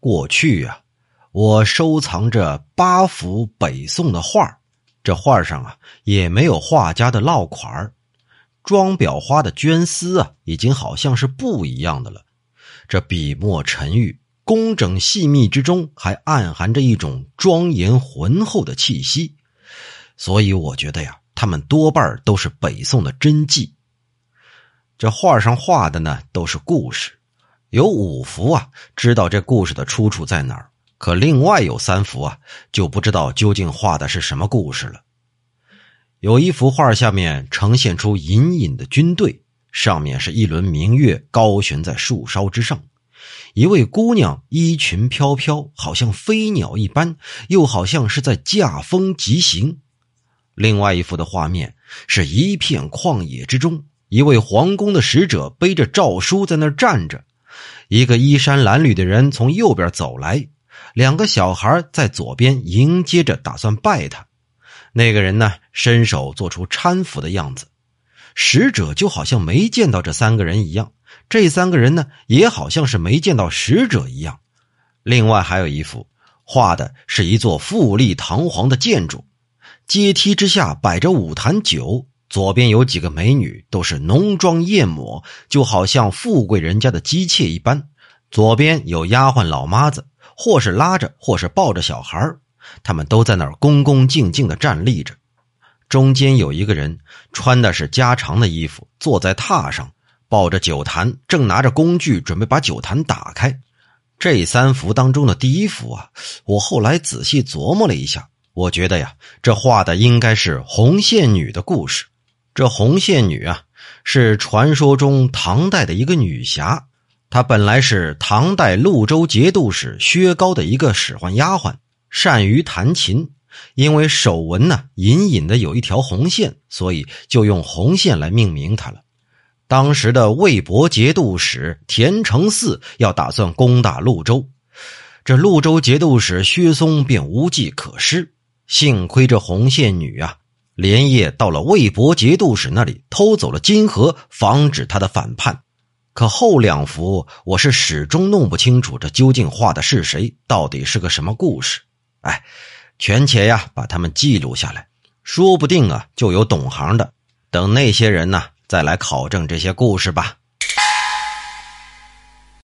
过去啊，我收藏着八幅北宋的画这画上啊也没有画家的落款装裱花的绢丝啊，已经好像是布一样的了。这笔墨沉郁、工整细密之中，还暗含着一种庄严浑厚的气息。所以我觉得呀，他们多半都是北宋的真迹。这画上画的呢，都是故事。有五幅啊，知道这故事的出处在哪儿；可另外有三幅啊，就不知道究竟画的是什么故事了。有一幅画下面呈现出隐隐的军队，上面是一轮明月高悬在树梢之上，一位姑娘衣裙飘飘，好像飞鸟一般，又好像是在驾风疾行。另外一幅的画面是一片旷野之中，一位皇宫的使者背着诏书在那儿站着。一个衣衫褴褛的人从右边走来，两个小孩在左边迎接着，打算拜他。那个人呢，伸手做出搀扶的样子。使者就好像没见到这三个人一样，这三个人呢，也好像是没见到使者一样。另外还有一幅，画的是一座富丽堂皇的建筑，阶梯之下摆着五坛酒。左边有几个美女，都是浓妆艳抹，就好像富贵人家的姬妾一般。左边有丫鬟老妈子，或是拉着，或是抱着小孩他们都在那儿恭恭敬敬的站立着。中间有一个人，穿的是家常的衣服，坐在榻上，抱着酒坛，正拿着工具准备把酒坛打开。这三幅当中的第一幅啊，我后来仔细琢磨了一下，我觉得呀，这画的应该是红线女的故事。这红线女啊，是传说中唐代的一个女侠。她本来是唐代潞州节度使薛高的一个使唤丫鬟，善于弹琴。因为手纹呢隐隐的有一条红线，所以就用红线来命名她了。当时的魏博节度使田承嗣要打算攻打潞州，这潞州节度使薛嵩便无计可施。幸亏这红线女啊。连夜到了魏博节度使那里，偷走了金盒，防止他的反叛。可后两幅，我是始终弄不清楚，这究竟画的是谁，到底是个什么故事？哎，权且呀，把他们记录下来，说不定啊，就有懂行的。等那些人呢，再来考证这些故事吧。